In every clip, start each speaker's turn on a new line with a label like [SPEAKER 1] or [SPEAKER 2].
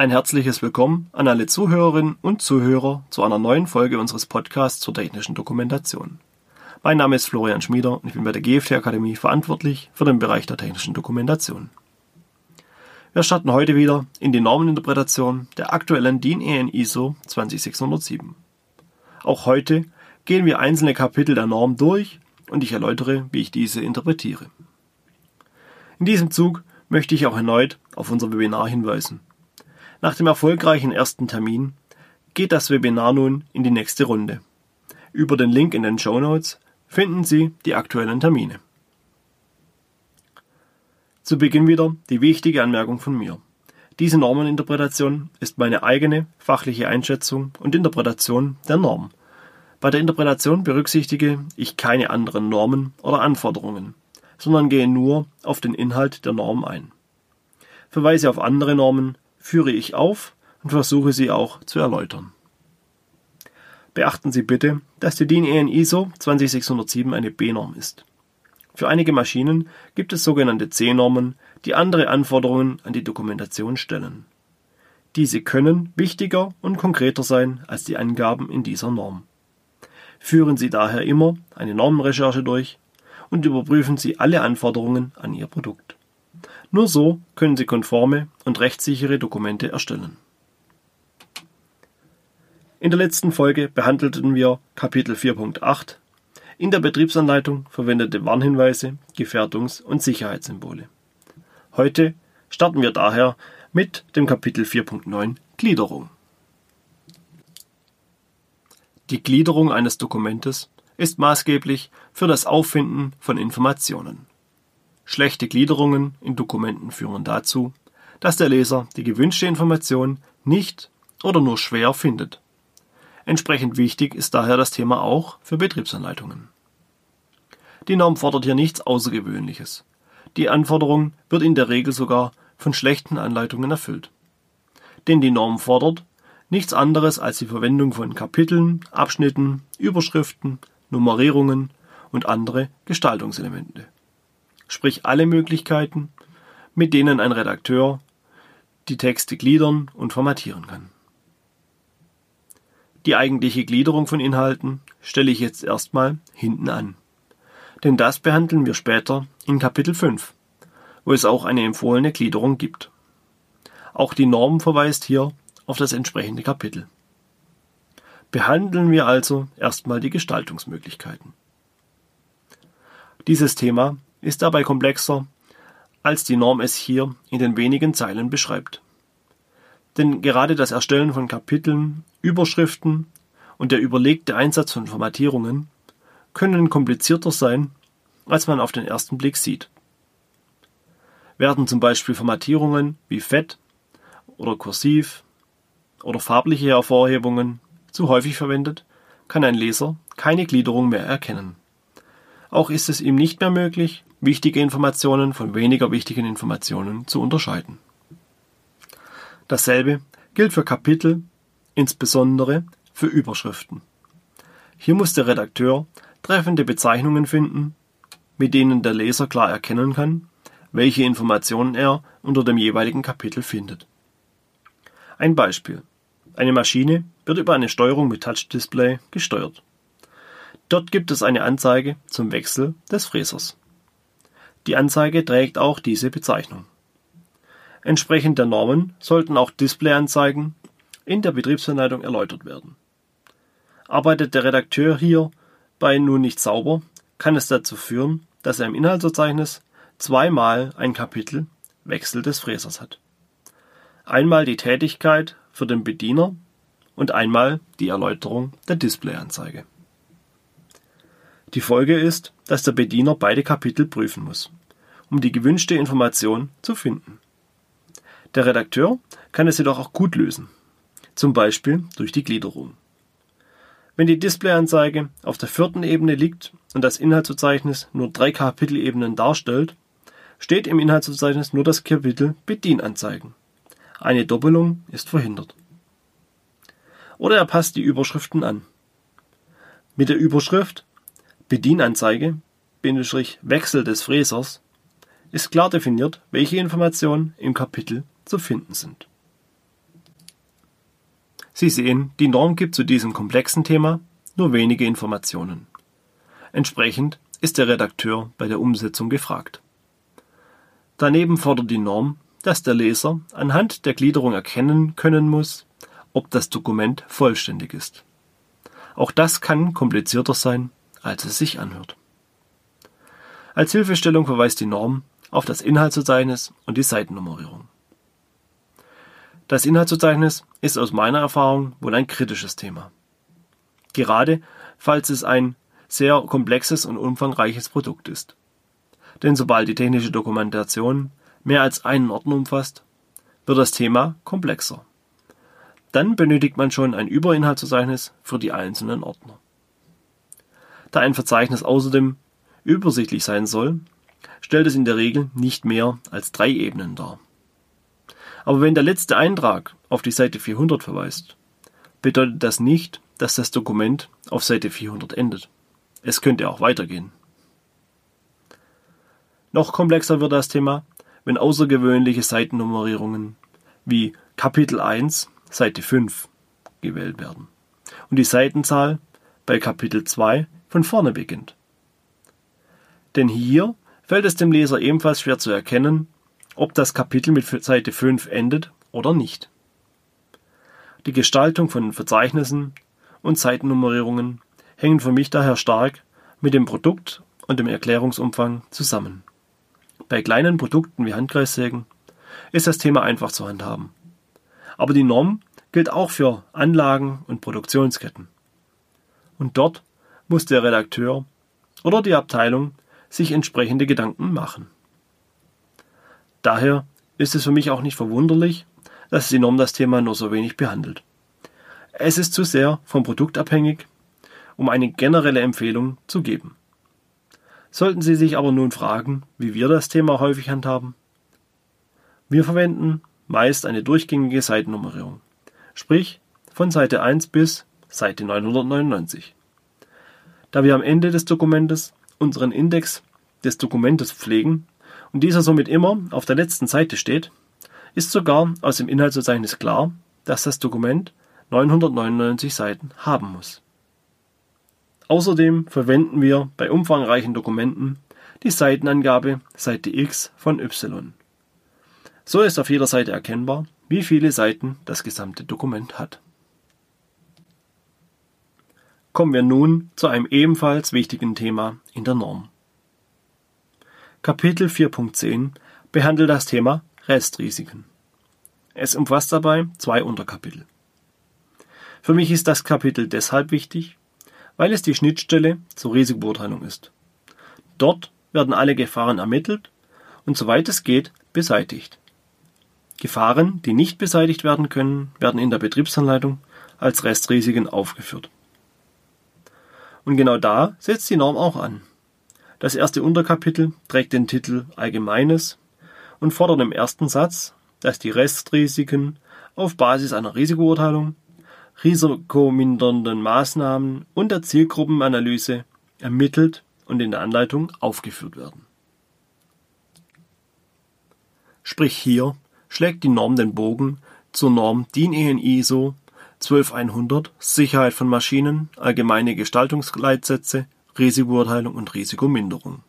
[SPEAKER 1] Ein herzliches Willkommen an alle Zuhörerinnen und Zuhörer zu einer neuen Folge unseres Podcasts zur technischen Dokumentation. Mein Name ist Florian Schmieder und ich bin bei der GFT Akademie verantwortlich für den Bereich der technischen Dokumentation. Wir starten heute wieder in die Normeninterpretation der aktuellen DIN EN ISO 20607. Auch heute gehen wir einzelne Kapitel der Norm durch und ich erläutere, wie ich diese interpretiere. In diesem Zug möchte ich auch erneut auf unser Webinar hinweisen. Nach dem erfolgreichen ersten Termin geht das Webinar nun in die nächste Runde. Über den Link in den Show Notes finden Sie die aktuellen Termine. Zu Beginn wieder die wichtige Anmerkung von mir. Diese Normeninterpretation ist meine eigene fachliche Einschätzung und Interpretation der Norm. Bei der Interpretation berücksichtige ich keine anderen Normen oder Anforderungen sondern gehe nur auf den Inhalt der Norm ein. Verweise auf andere Normen führe ich auf und versuche sie auch zu erläutern. Beachten Sie bitte, dass die DIN EN ISO 20607 eine B-Norm ist. Für einige Maschinen gibt es sogenannte C-Normen, die andere Anforderungen an die Dokumentation stellen. Diese können wichtiger und konkreter sein als die Angaben in dieser Norm. Führen Sie daher immer eine Normenrecherche durch und überprüfen Sie alle Anforderungen an Ihr Produkt. Nur so können Sie konforme und rechtssichere Dokumente erstellen. In der letzten Folge behandelten wir Kapitel 4.8 in der Betriebsanleitung verwendete Warnhinweise, Gefährdungs- und Sicherheitssymbole. Heute starten wir daher mit dem Kapitel 4.9 Gliederung. Die Gliederung eines Dokumentes ist maßgeblich für das Auffinden von Informationen. Schlechte Gliederungen in Dokumenten führen dazu, dass der Leser die gewünschte Information nicht oder nur schwer findet. Entsprechend wichtig ist daher das Thema auch für Betriebsanleitungen. Die Norm fordert hier nichts Außergewöhnliches. Die Anforderung wird in der Regel sogar von schlechten Anleitungen erfüllt. Denn die Norm fordert nichts anderes als die Verwendung von Kapiteln, Abschnitten, Überschriften, Nummerierungen und andere Gestaltungselemente. Sprich alle Möglichkeiten, mit denen ein Redakteur die Texte gliedern und formatieren kann. Die eigentliche Gliederung von Inhalten stelle ich jetzt erstmal hinten an. Denn das behandeln wir später in Kapitel 5, wo es auch eine empfohlene Gliederung gibt. Auch die Norm verweist hier auf das entsprechende Kapitel. Behandeln wir also erstmal die Gestaltungsmöglichkeiten. Dieses Thema ist dabei komplexer, als die Norm es hier in den wenigen Zeilen beschreibt. Denn gerade das Erstellen von Kapiteln, Überschriften und der überlegte Einsatz von Formatierungen können komplizierter sein, als man auf den ersten Blick sieht. Werden zum Beispiel Formatierungen wie Fett oder Kursiv oder farbliche Hervorhebungen zu häufig verwendet, kann ein Leser keine Gliederung mehr erkennen. Auch ist es ihm nicht mehr möglich, wichtige Informationen von weniger wichtigen Informationen zu unterscheiden. Dasselbe gilt für Kapitel, insbesondere für Überschriften. Hier muss der Redakteur treffende Bezeichnungen finden, mit denen der Leser klar erkennen kann, welche Informationen er unter dem jeweiligen Kapitel findet. Ein Beispiel. Eine Maschine wird über eine Steuerung mit Touch-Display gesteuert. Dort gibt es eine Anzeige zum Wechsel des Fräsers. Die Anzeige trägt auch diese Bezeichnung. Entsprechend der Normen sollten auch Displayanzeigen in der Betriebsanleitung erläutert werden. Arbeitet der Redakteur hierbei nun nicht sauber, kann es dazu führen, dass er im Inhaltsverzeichnis zweimal ein Kapitel Wechsel des Fräsers hat. Einmal die Tätigkeit für den Bediener und einmal die Erläuterung der Displayanzeige. Die Folge ist, dass der Bediener beide Kapitel prüfen muss, um die gewünschte Information zu finden. Der Redakteur kann es jedoch auch gut lösen, zum Beispiel durch die Gliederung. Wenn die Displayanzeige auf der vierten Ebene liegt und das Inhaltsverzeichnis nur drei Kapitelebenen darstellt, steht im Inhaltsverzeichnis nur das Kapitel Bedienanzeigen. Eine Doppelung ist verhindert oder er passt die Überschriften an. Mit der Überschrift Bedienanzeige Wechsel des Fräsers ist klar definiert, welche Informationen im Kapitel zu finden sind. Sie sehen, die Norm gibt zu diesem komplexen Thema nur wenige Informationen. Entsprechend ist der Redakteur bei der Umsetzung gefragt. Daneben fordert die Norm, dass der Leser anhand der Gliederung erkennen können muss, ob das Dokument vollständig ist. Auch das kann komplizierter sein, als es sich anhört. Als Hilfestellung verweist die Norm auf das Inhaltsverzeichnis und die Seitennummerierung. Das Inhaltsverzeichnis ist aus meiner Erfahrung wohl ein kritisches Thema. Gerade falls es ein sehr komplexes und umfangreiches Produkt ist. Denn sobald die technische Dokumentation mehr als einen Ordner umfasst, wird das Thema komplexer. Dann benötigt man schon ein Überinhaltsverzeichnis für die einzelnen Ordner. Da ein Verzeichnis außerdem übersichtlich sein soll, stellt es in der Regel nicht mehr als drei Ebenen dar. Aber wenn der letzte Eintrag auf die Seite 400 verweist, bedeutet das nicht, dass das Dokument auf Seite 400 endet. Es könnte auch weitergehen. Noch komplexer wird das Thema, wenn außergewöhnliche Seitennummerierungen wie Kapitel 1, Seite 5 gewählt werden und die Seitenzahl bei Kapitel 2 von vorne beginnt. Denn hier fällt es dem Leser ebenfalls schwer zu erkennen, ob das Kapitel mit Seite 5 endet oder nicht. Die Gestaltung von Verzeichnissen und Seitennummerierungen hängen für mich daher stark mit dem Produkt und dem Erklärungsumfang zusammen. Bei kleinen Produkten wie Handkreissägen ist das Thema einfach zu handhaben. Aber die Norm gilt auch für Anlagen und Produktionsketten. Und dort muss der Redakteur oder die Abteilung sich entsprechende Gedanken machen. Daher ist es für mich auch nicht verwunderlich, dass die Norm das Thema nur so wenig behandelt. Es ist zu sehr vom Produkt abhängig, um eine generelle Empfehlung zu geben. Sollten Sie sich aber nun fragen, wie wir das Thema häufig handhaben? Wir verwenden meist eine durchgängige Seitennummerierung, sprich von Seite 1 bis Seite 999. Da wir am Ende des Dokumentes unseren Index des Dokumentes pflegen und dieser somit immer auf der letzten Seite steht, ist sogar aus dem Inhaltsverzeichnis klar, dass das Dokument 999 Seiten haben muss. Außerdem verwenden wir bei umfangreichen Dokumenten die Seitenangabe Seite X von Y. So ist auf jeder Seite erkennbar, wie viele Seiten das gesamte Dokument hat. Kommen wir nun zu einem ebenfalls wichtigen Thema in der Norm. Kapitel 4.10 behandelt das Thema Restrisiken. Es umfasst dabei zwei Unterkapitel. Für mich ist das Kapitel deshalb wichtig, weil es die Schnittstelle zur Risikobeurteilung ist. Dort werden alle Gefahren ermittelt und soweit es geht beseitigt. Gefahren, die nicht beseitigt werden können, werden in der Betriebsanleitung als Restrisiken aufgeführt. Und genau da setzt die Norm auch an. Das erste Unterkapitel trägt den Titel Allgemeines und fordert im ersten Satz, dass die Restrisiken auf Basis einer Risikobeurteilung, risikomindernden Maßnahmen und der Zielgruppenanalyse ermittelt und in der Anleitung aufgeführt werden. Sprich hier schlägt die Norm den Bogen zur Norm DIN EN ISO 12100 Sicherheit von Maschinen, allgemeine Gestaltungsleitsätze, Risikobeurteilung und Risikominderung.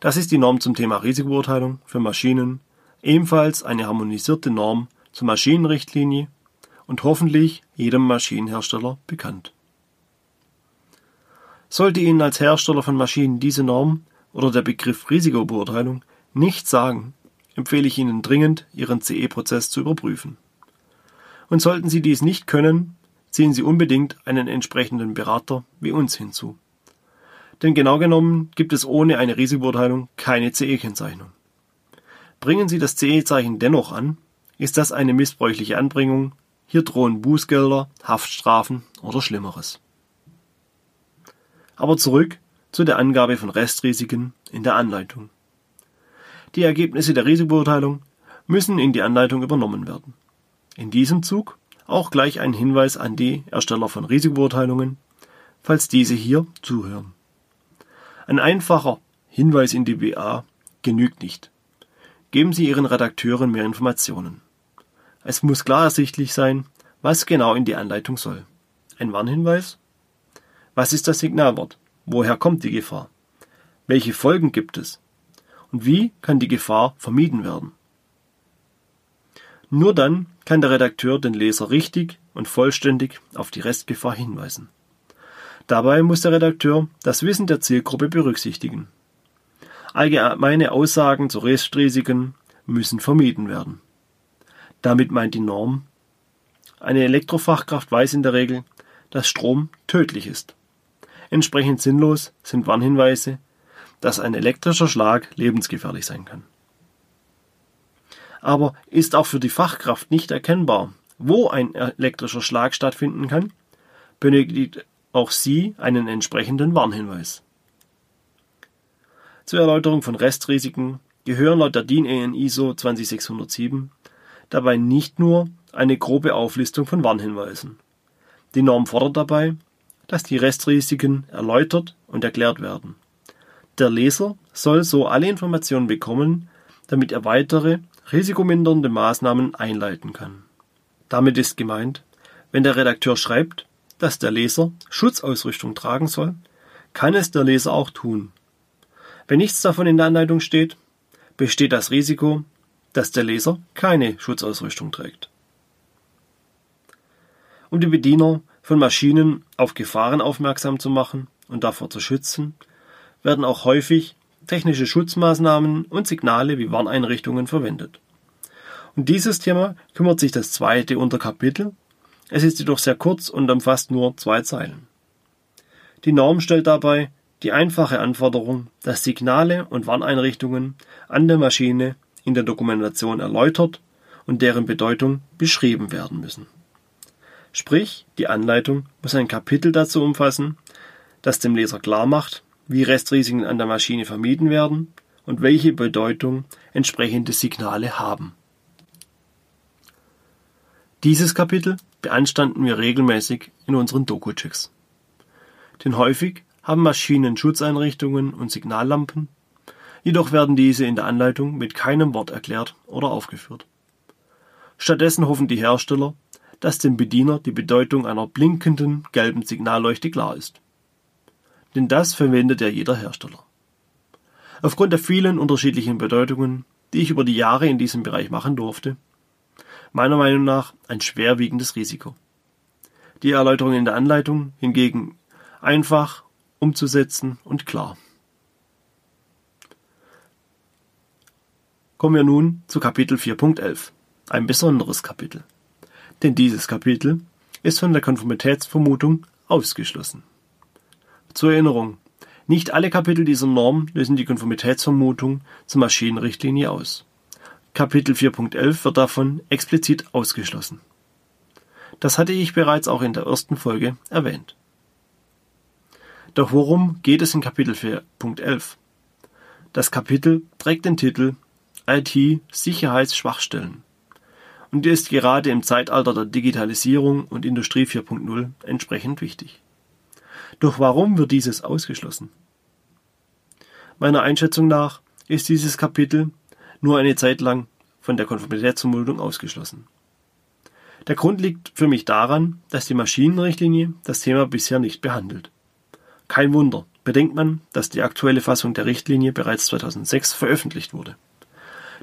[SPEAKER 1] Das ist die Norm zum Thema Risikobeurteilung für Maschinen, ebenfalls eine harmonisierte Norm zur Maschinenrichtlinie und hoffentlich jedem Maschinenhersteller bekannt. Sollte Ihnen als Hersteller von Maschinen diese Norm oder der Begriff Risikobeurteilung nicht sagen, empfehle ich Ihnen dringend, Ihren CE-Prozess zu überprüfen. Und sollten Sie dies nicht können, ziehen Sie unbedingt einen entsprechenden Berater wie uns hinzu. Denn genau genommen gibt es ohne eine Risikobeurteilung keine CE-Kennzeichnung. Bringen Sie das CE-Zeichen dennoch an, ist das eine missbräuchliche Anbringung, hier drohen Bußgelder, Haftstrafen oder Schlimmeres. Aber zurück zu der Angabe von Restrisiken in der Anleitung. Die Ergebnisse der Risikobeurteilung müssen in die Anleitung übernommen werden. In diesem Zug auch gleich ein Hinweis an die Ersteller von Risikobeurteilungen, falls diese hier zuhören. Ein einfacher Hinweis in die WA genügt nicht. Geben Sie Ihren Redakteuren mehr Informationen. Es muss klar ersichtlich sein, was genau in die Anleitung soll. Ein Warnhinweis? Was ist das Signalwort? Woher kommt die Gefahr? Welche Folgen gibt es? Und wie kann die Gefahr vermieden werden? Nur dann kann der Redakteur den Leser richtig und vollständig auf die Restgefahr hinweisen. Dabei muss der Redakteur das Wissen der Zielgruppe berücksichtigen. Allgemeine Aussagen zu Restrisiken müssen vermieden werden. Damit meint die Norm, eine Elektrofachkraft weiß in der Regel, dass Strom tödlich ist. Entsprechend sinnlos sind Warnhinweise, dass ein elektrischer Schlag lebensgefährlich sein kann. Aber ist auch für die Fachkraft nicht erkennbar, wo ein elektrischer Schlag stattfinden kann, benötigt auch sie einen entsprechenden Warnhinweis. Zur Erläuterung von Restrisiken gehören laut der DIN EN ISO 20607 dabei nicht nur eine grobe Auflistung von Warnhinweisen. Die Norm fordert dabei, dass die Restrisiken erläutert und erklärt werden. Der Leser soll so alle Informationen bekommen, damit er weitere risikomindernde Maßnahmen einleiten kann. Damit ist gemeint, wenn der Redakteur schreibt, dass der Leser Schutzausrüstung tragen soll, kann es der Leser auch tun. Wenn nichts davon in der Anleitung steht, besteht das Risiko, dass der Leser keine Schutzausrüstung trägt. Um die Bediener von Maschinen auf Gefahren aufmerksam zu machen und davor zu schützen, werden auch häufig technische Schutzmaßnahmen und Signale wie Warneinrichtungen verwendet. Um dieses Thema kümmert sich das zweite Unterkapitel. Es ist jedoch sehr kurz und umfasst nur zwei Zeilen. Die Norm stellt dabei die einfache Anforderung, dass Signale und Warneinrichtungen an der Maschine in der Dokumentation erläutert und deren Bedeutung beschrieben werden müssen. Sprich, die Anleitung muss ein Kapitel dazu umfassen, das dem Leser klar macht, wie Restrisiken an der Maschine vermieden werden und welche Bedeutung entsprechende Signale haben. Dieses Kapitel beanstanden wir regelmäßig in unseren Doku-Checks. Denn häufig haben Maschinen Schutzeinrichtungen und Signallampen, jedoch werden diese in der Anleitung mit keinem Wort erklärt oder aufgeführt. Stattdessen hoffen die Hersteller, dass dem Bediener die Bedeutung einer blinkenden gelben Signalleuchte klar ist denn das verwendet ja jeder Hersteller. Aufgrund der vielen unterschiedlichen Bedeutungen, die ich über die Jahre in diesem Bereich machen durfte, meiner Meinung nach ein schwerwiegendes Risiko. Die Erläuterung in der Anleitung hingegen einfach umzusetzen und klar. Kommen wir nun zu Kapitel 4.11, ein besonderes Kapitel. Denn dieses Kapitel ist von der Konformitätsvermutung ausgeschlossen. Zur Erinnerung: Nicht alle Kapitel dieser Norm lösen die Konformitätsvermutung zur Maschinenrichtlinie aus. Kapitel 4.11 wird davon explizit ausgeschlossen. Das hatte ich bereits auch in der ersten Folge erwähnt. Doch worum geht es in Kapitel 4.11? Das Kapitel trägt den Titel IT Sicherheitsschwachstellen und ist gerade im Zeitalter der Digitalisierung und Industrie 4.0 entsprechend wichtig. Doch warum wird dieses ausgeschlossen? Meiner Einschätzung nach ist dieses Kapitel nur eine Zeit lang von der Konformitätsvermutung ausgeschlossen. Der Grund liegt für mich daran, dass die Maschinenrichtlinie das Thema bisher nicht behandelt. Kein Wunder, bedenkt man, dass die aktuelle Fassung der Richtlinie bereits 2006 veröffentlicht wurde.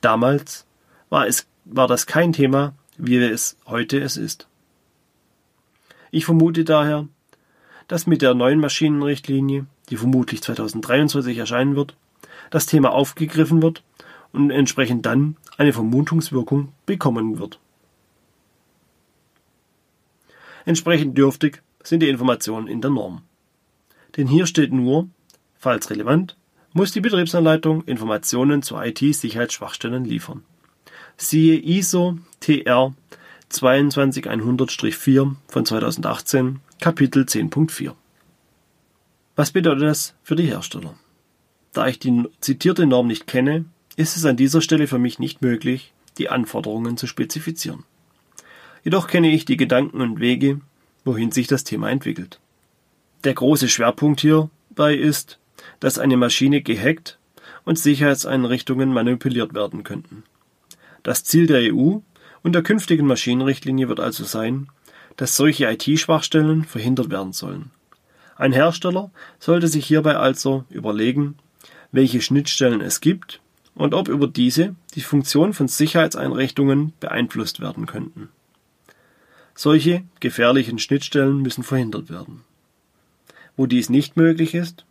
[SPEAKER 1] Damals war, es, war das kein Thema, wie es heute es ist. Ich vermute daher, dass mit der neuen Maschinenrichtlinie, die vermutlich 2023 erscheinen wird, das Thema aufgegriffen wird und entsprechend dann eine Vermutungswirkung bekommen wird. Entsprechend dürftig sind die Informationen in der Norm. Denn hier steht nur, falls relevant, muss die Betriebsanleitung Informationen zu IT-Sicherheitsschwachstellen liefern. Siehe ISO TR 22100-4 von 2018 Kapitel 10.4 Was bedeutet das für die Hersteller? Da ich die zitierte Norm nicht kenne, ist es an dieser Stelle für mich nicht möglich, die Anforderungen zu spezifizieren. Jedoch kenne ich die Gedanken und Wege, wohin sich das Thema entwickelt. Der große Schwerpunkt hierbei ist, dass eine Maschine gehackt und Sicherheitseinrichtungen manipuliert werden könnten. Das Ziel der EU und der künftigen Maschinenrichtlinie wird also sein, dass solche IT-Schwachstellen verhindert werden sollen. Ein Hersteller sollte sich hierbei also überlegen, welche Schnittstellen es gibt und ob über diese die Funktion von Sicherheitseinrichtungen beeinflusst werden könnten. Solche gefährlichen Schnittstellen müssen verhindert werden. Wo dies nicht möglich ist,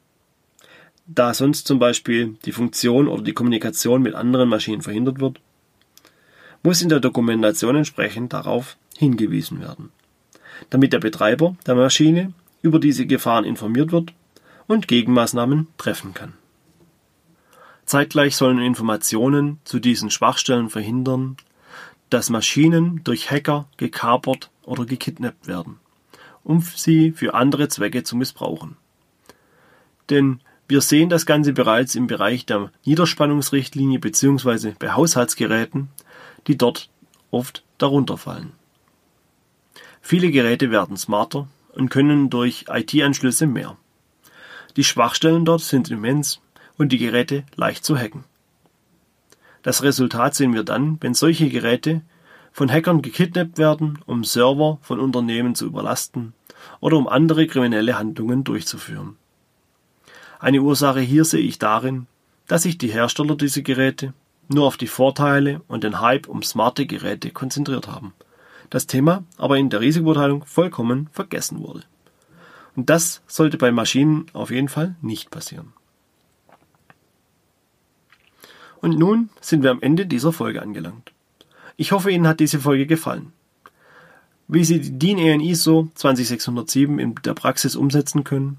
[SPEAKER 1] da sonst zum Beispiel die Funktion oder die Kommunikation mit anderen Maschinen verhindert wird, muss in der Dokumentation entsprechend darauf hingewiesen werden, damit der Betreiber der Maschine über diese Gefahren informiert wird und Gegenmaßnahmen treffen kann. Zeitgleich sollen Informationen zu diesen Schwachstellen verhindern, dass Maschinen durch Hacker gekapert oder gekidnappt werden, um sie für andere Zwecke zu missbrauchen. Denn wir sehen das Ganze bereits im Bereich der Niederspannungsrichtlinie bzw. bei Haushaltsgeräten, die dort oft darunter fallen. Viele Geräte werden smarter und können durch IT-Anschlüsse mehr. Die Schwachstellen dort sind immens und die Geräte leicht zu hacken. Das Resultat sehen wir dann, wenn solche Geräte von Hackern gekidnappt werden, um Server von Unternehmen zu überlasten oder um andere kriminelle Handlungen durchzuführen. Eine Ursache hier sehe ich darin, dass sich die Hersteller dieser Geräte nur auf die Vorteile und den Hype um smarte Geräte konzentriert haben. Das Thema aber in der Risikobeurteilung vollkommen vergessen wurde. Und das sollte bei Maschinen auf jeden Fall nicht passieren. Und nun sind wir am Ende dieser Folge angelangt. Ich hoffe, Ihnen hat diese Folge gefallen. Wie Sie die DIN EN ISO 20607 in der Praxis umsetzen können,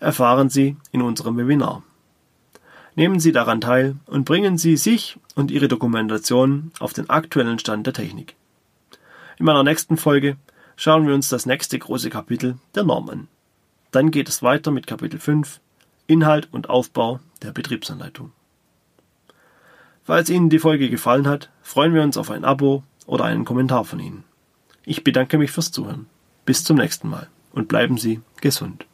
[SPEAKER 1] erfahren Sie in unserem Webinar. Nehmen Sie daran teil und bringen Sie sich und Ihre Dokumentation auf den aktuellen Stand der Technik. In meiner nächsten Folge schauen wir uns das nächste große Kapitel der Norm an. Dann geht es weiter mit Kapitel 5 Inhalt und Aufbau der Betriebsanleitung. Falls Ihnen die Folge gefallen hat, freuen wir uns auf ein Abo oder einen Kommentar von Ihnen. Ich bedanke mich fürs Zuhören. Bis zum nächsten Mal und bleiben Sie gesund.